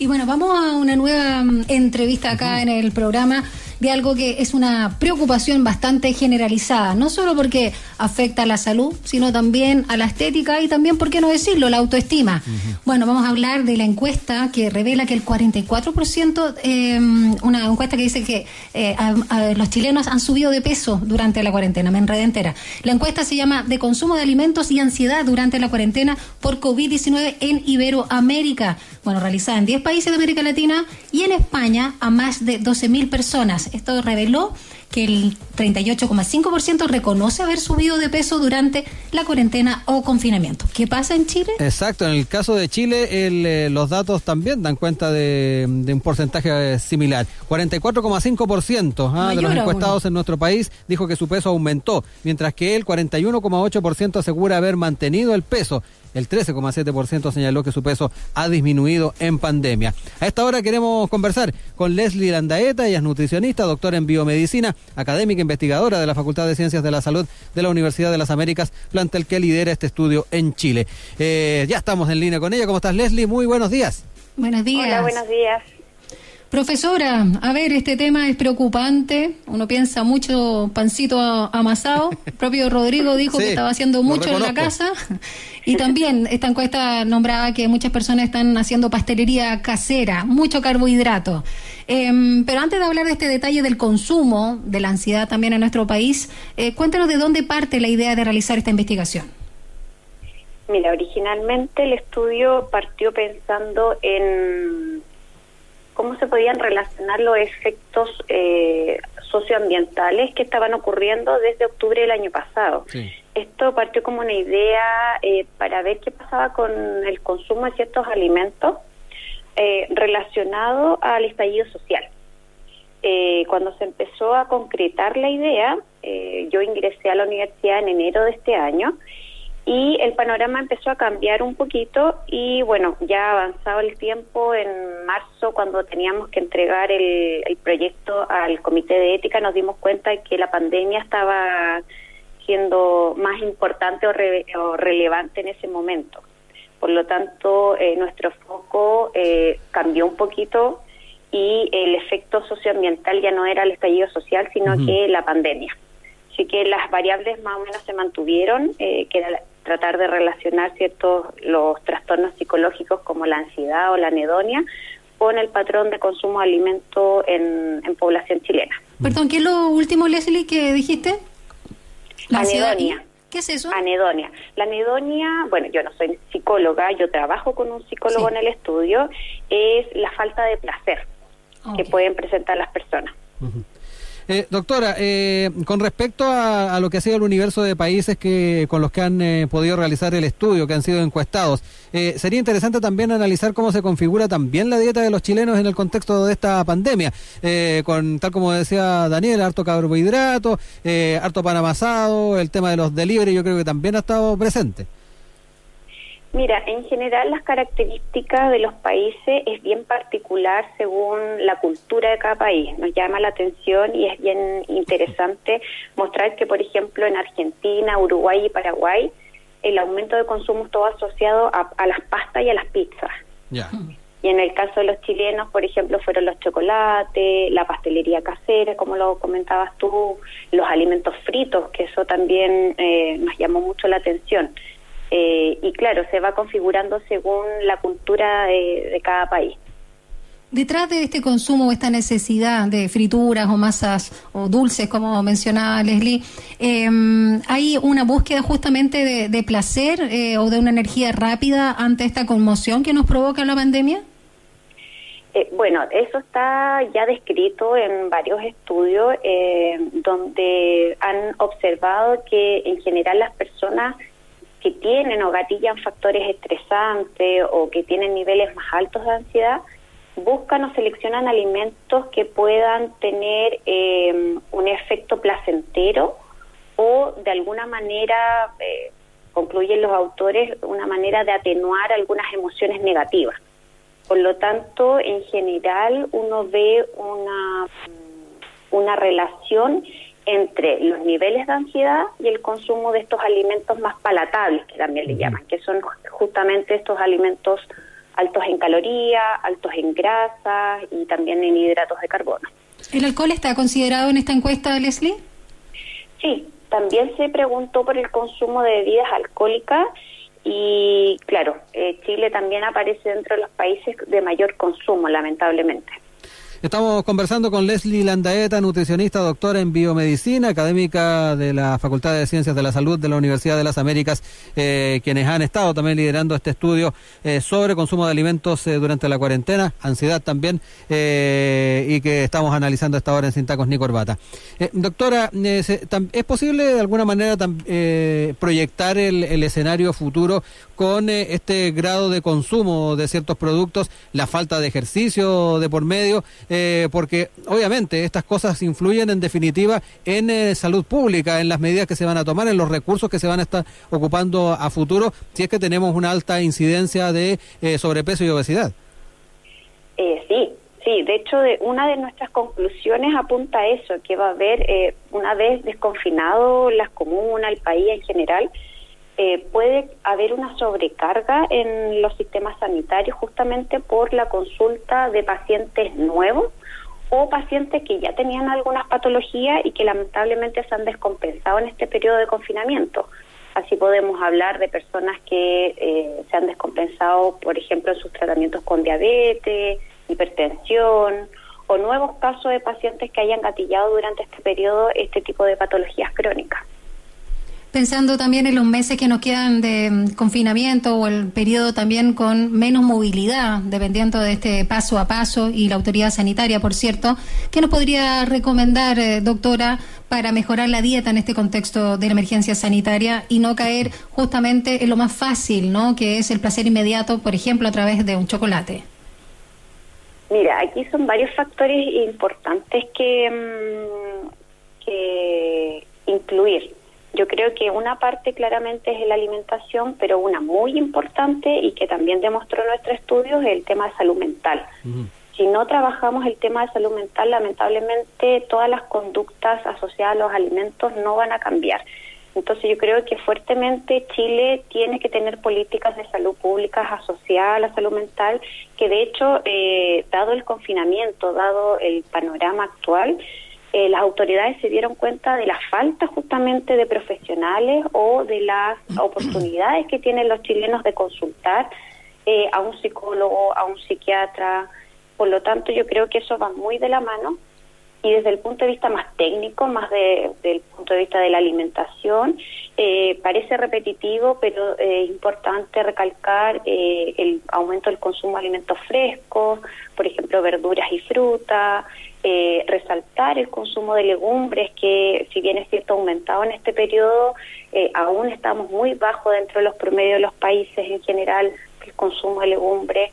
Y bueno, vamos a una nueva mm, entrevista acá en el programa de algo que es una preocupación bastante generalizada, no solo porque afecta a la salud, sino también a la estética y también, ¿por qué no decirlo?, la autoestima. Bueno, vamos a hablar de la encuesta que revela que el 44%, eh, una encuesta que dice que eh, los chilenos han subido de peso durante la cuarentena, me enredé entera. La encuesta se llama De consumo de alimentos y ansiedad durante la cuarentena por COVID-19 en Iberoamérica. Bueno, realizada en 10 países de América Latina y en España a más de 12.000 personas. Esto reveló que el 38,5% reconoce haber subido de peso durante la cuarentena o confinamiento. ¿Qué pasa en Chile? Exacto, en el caso de Chile eh, los datos también dan cuenta de, un porcentaje eh, similar. 44,5% ¿ah? de los encuestados en nuestro país dijo que su peso aumentó, mientras que el 41,8% asegura haber mantenido el peso. El 13,7% señaló que su peso ha disminuido en pandemia. A esta hora queremos conversar con Leslie Landaeta, ella es nutricionista, doctora en biomedicina, académica investigadora de la Facultad de Ciencias de la Salud de la Universidad de las Américas, plantel que lidera este estudio en Chile. Eh, ya estamos en línea con ella. ¿Cómo estás, Leslie? Muy buenos días. Buenos días. Hola, buenos días. Profesora, a ver, este tema es preocupante. Uno piensa mucho pancito amasado. El propio Rodrigo dijo que estaba haciendo mucho en la casa. Y también esta encuesta nombraba que muchas personas están haciendo pastelería casera, mucho carbohidrato. Em, pero antes de hablar de este detalle del consumo, de la ansiedad también en nuestro país, eh, cuéntanos de dónde parte la idea de realizar esta investigación. Mira, originalmente el estudio partió pensando en se podían relacionar los efectos eh, socioambientales que estaban ocurriendo desde octubre del año pasado. Esto partió como una idea eh, para ver qué pasaba con el consumo de ciertos alimentos eh, relacionado al estallido social. Eh, cuando se empezó a concretar la idea, yo ingresé a la universidad en enero de este año y el panorama empezó a cambiar un poquito y bueno, ya avanzado el tiempo, en marzo cuando teníamos que entregar el, proyecto al comité de ética nos dimos cuenta de que la pandemia estaba siendo más importante o, relevante en ese momento. Por lo tanto, eh, nuestro foco eh, cambió un poquito y el efecto socioambiental ya no era el estallido social, sino que la pandemia. Así que las variables más o menos se mantuvieron, eh, que era tratar de relacionar ciertos los trastornos psicológicos como la ansiedad o la anedonia con el patrón de consumo de alimento en, población chilena. Perdón, ¿qué es lo último, Leslie, que dijiste? La anedonia. ¿Qué es eso? Anedonia. La anedonia, bueno, yo no soy psicóloga, yo trabajo con un psicólogo en el estudio, es la falta de placer que pueden presentar las personas. Eh, doctora, eh, con respecto a, lo que ha sido el universo de países que con los que han eh, podido realizar el estudio, que han sido encuestados, sería interesante también analizar cómo se configura también la dieta de los chilenos en el contexto de esta pandemia, con tal como decía Daniel, harto carbohidrato, harto pan amasado, el tema de los delivery, yo creo que también ha estado presente. Mira, en general las características de los países es bien particular según la cultura de cada país. Nos llama la atención y es bien interesante mostrar que, por ejemplo, en Argentina, Uruguay y Paraguay, el aumento de consumo es todo asociado a, las pastas y a las pizzas. Y en el caso de los chilenos, por ejemplo, fueron los chocolates, la pastelería casera, como lo comentabas tú, los alimentos fritos, que eso también eh, nos llamó mucho la atención. Eh, y claro, se va configurando según la cultura de, cada país. Detrás de este consumo, esta necesidad de frituras o masas o dulces, como mencionaba Leslie, em, ¿hay una búsqueda justamente de, placer eh, o de una energía rápida ante esta conmoción que nos provoca la pandemia? Eh, bueno, eso está ya descrito en varios estudios donde han observado que en general las personas que tienen o gatillan factores estresantes o que tienen niveles más altos de ansiedad, buscan o seleccionan alimentos que puedan tener eh, un efecto placentero o de alguna manera, eh, concluyen los autores, una manera de atenuar algunas emociones negativas. Por lo tanto, en general uno ve una, una relación entre los niveles de ansiedad y el consumo de estos alimentos más palatables, que también le llaman, que son justamente estos alimentos altos en calorías, altos en grasas y también en hidratos de carbono. ¿El alcohol está considerado en esta encuesta, Leslie? Sí, también se preguntó por el consumo de bebidas alcohólicas y claro, eh, Chile también aparece dentro de los países de mayor consumo, lamentablemente. Estamos conversando con Leslie Landaeta, nutricionista, doctora en biomedicina, académica de la Facultad de Ciencias de la Salud de la Universidad de las Américas, eh, quienes han estado también liderando este estudio eh, sobre consumo de alimentos eh, durante la cuarentena, ansiedad también, y que estamos analizando esta hora en Sin Tacos ni Corbata. doctora, ¿es posible de alguna manera proyectar el, el, escenario futuro con este grado de consumo de ciertos productos, la falta de ejercicio de por medio? Eh, porque obviamente estas cosas influyen en definitiva en eh, salud pública, en las medidas que se van a tomar, en los recursos que se van a estar ocupando a futuro, si es que tenemos una alta incidencia de eh, sobrepeso y obesidad. Eh, sí, sí, de hecho de, una de nuestras conclusiones apunta a eso, que va a haber, una vez desconfinado las comunas, el país en general, eh, puede haber una sobrecarga en los sistemas sanitarios justamente por la consulta de pacientes nuevos o pacientes que ya tenían algunas patologías y que lamentablemente se han descompensado en este periodo de confinamiento. Así podemos hablar de personas que eh, se han descompensado, por ejemplo, en sus tratamientos con diabetes, hipertensión o nuevos casos de pacientes que hayan gatillado durante este periodo este tipo de patologías crónicas pensando también en los meses que nos quedan de mm, confinamiento o el periodo también con menos movilidad, dependiendo de este paso a paso y la autoridad sanitaria, por cierto, ¿qué nos podría recomendar, eh, doctora, para mejorar la dieta en este contexto de la emergencia sanitaria y no caer justamente en lo más fácil, ¿no? Que es el placer inmediato, por ejemplo, a través de un chocolate. Mira, aquí son varios factores importantes que, mm, que incluir. Yo creo que una parte claramente es la alimentación, pero una muy importante y que también demostró nuestro estudio es el tema de salud mental. Si no trabajamos el tema de salud mental, lamentablemente todas las conductas asociadas a los alimentos no van a cambiar. Entonces yo creo que fuertemente Chile tiene que tener políticas de salud pública asociadas a la salud mental, que de hecho, eh, dado el confinamiento, dado el panorama actual, eh, las autoridades se dieron cuenta de la falta justamente de profesionales o de las oportunidades que tienen los chilenos de consultar eh, a un psicólogo, a un psiquiatra. Por lo tanto, yo creo que eso va muy de la mano y desde el punto de vista más técnico, más de, del punto de vista de la alimentación, eh, parece repetitivo, pero es importante recalcar el aumento del consumo de alimentos frescos, por ejemplo, verduras y frutas, eh, resaltar el consumo de legumbres, que si bien es cierto aumentado en este periodo, eh, aún estamos muy bajo dentro de los promedios de los países en general, el consumo de legumbres.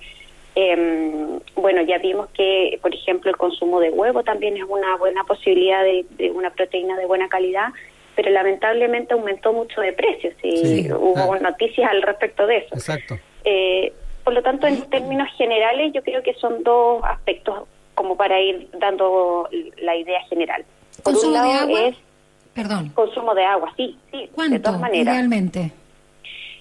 Em, bueno, ya vimos que, por ejemplo, el consumo de huevo también es una buena posibilidad de, una proteína de buena calidad, pero lamentablemente aumentó mucho de precio. y hubo noticias al respecto de eso. Exacto. Eh, por lo tanto, en términos generales, yo creo que son dos aspectos como para ir dando la idea general. ¿Consumo de agua? Es Perdón. Consumo de agua, sí, sí. ¿Cuánto, de todas maneras. Realmente.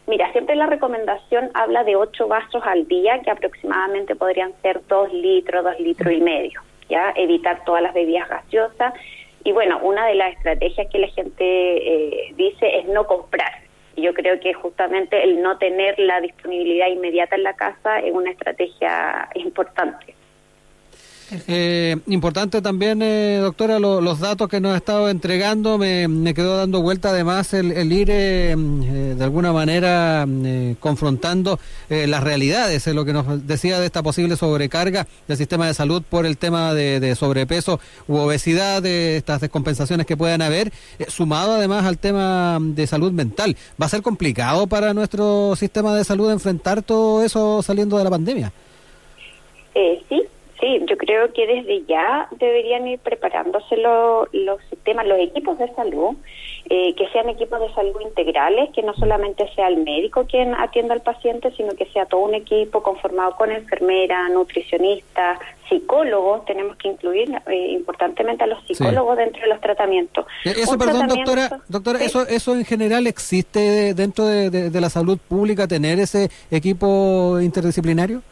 Mira, siempre la recomendación habla de 8 vasos al día, que aproximadamente podrían ser 2 litros, 2 litros y medio. ¿ya? Evitar todas las bebidas gaseosas. Y bueno, una de las estrategias que la gente eh, dice es no comprar. Y yo creo que justamente el no tener la disponibilidad inmediata en la casa es una estrategia importante. Eh, importante también, eh, doctora, los datos que nos ha estado entregando. Me, quedó dando vuelta además el, ir eh, eh, de alguna manera confrontando las realidades, lo que nos decía de esta posible sobrecarga del sistema de salud por el tema de, sobrepeso u obesidad, de estas descompensaciones que puedan haber, sumado además al tema de salud mental. ¿Va a ser complicado para nuestro sistema de salud enfrentar todo eso saliendo de la pandemia? sí, Sí, yo creo que desde ya deberían ir preparándose los sistemas, los equipos de salud, eh, que sean equipos de salud integrales, que no solamente sea el médico quien atienda al paciente, sino que sea todo un equipo conformado con enfermera, nutricionista, psicólogos, tenemos que incluir eh, importantemente a los psicólogos dentro de los tratamientos. Eh, eso, perdón, doctora, doctora eso, eso en general existe dentro de, de la salud pública, tener ese equipo interdisciplinario.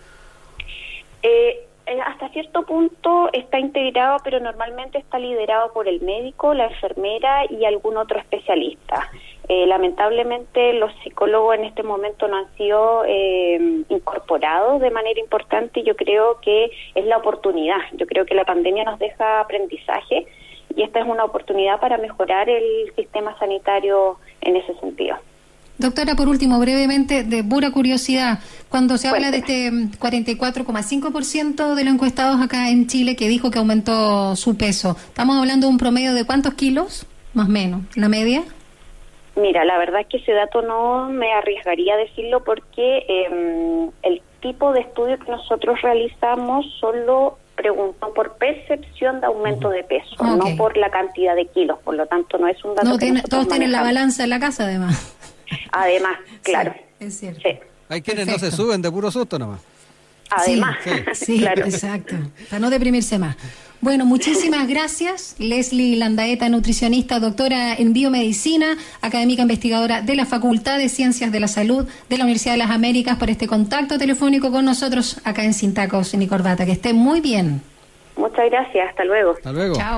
Cierto punto está integrado, pero normalmente está liderado por el médico, la enfermera y algún otro especialista. Eh, lamentablemente los psicólogos en este momento no han sido eh, incorporados de manera importante y yo creo que es la oportunidad. Yo creo que la pandemia nos deja aprendizaje y esta es una oportunidad para mejorar el sistema sanitario en ese sentido. Doctora, por último, brevemente, de pura curiosidad, cuando se habla de este 44,5% de los encuestados acá en Chile que dijo que aumentó su peso, ¿estamos hablando de un promedio de cuántos kilos, más o menos, la media? Mira, la verdad es que ese dato no me arriesgaría a decirlo porque em, el tipo de estudio que nosotros realizamos solo preguntó por percepción de aumento de peso, no por la cantidad de kilos, por lo tanto no es un dato no, Todos tienen la balanza en la casa además. Además, claro. es cierto. Hay quienes no se suben de puro susto nomás. Además, sí, claro. exacto, para no deprimirse más. Bueno, muchísimas gracias, Leslie Landaeta, nutricionista, doctora en biomedicina, académica investigadora de la Facultad de Ciencias de la Salud de la Universidad de las Américas, por este contacto telefónico con nosotros acá en Sintacos, y Corbata. Que esté muy bien. Muchas gracias, hasta luego. Hasta luego. Chao.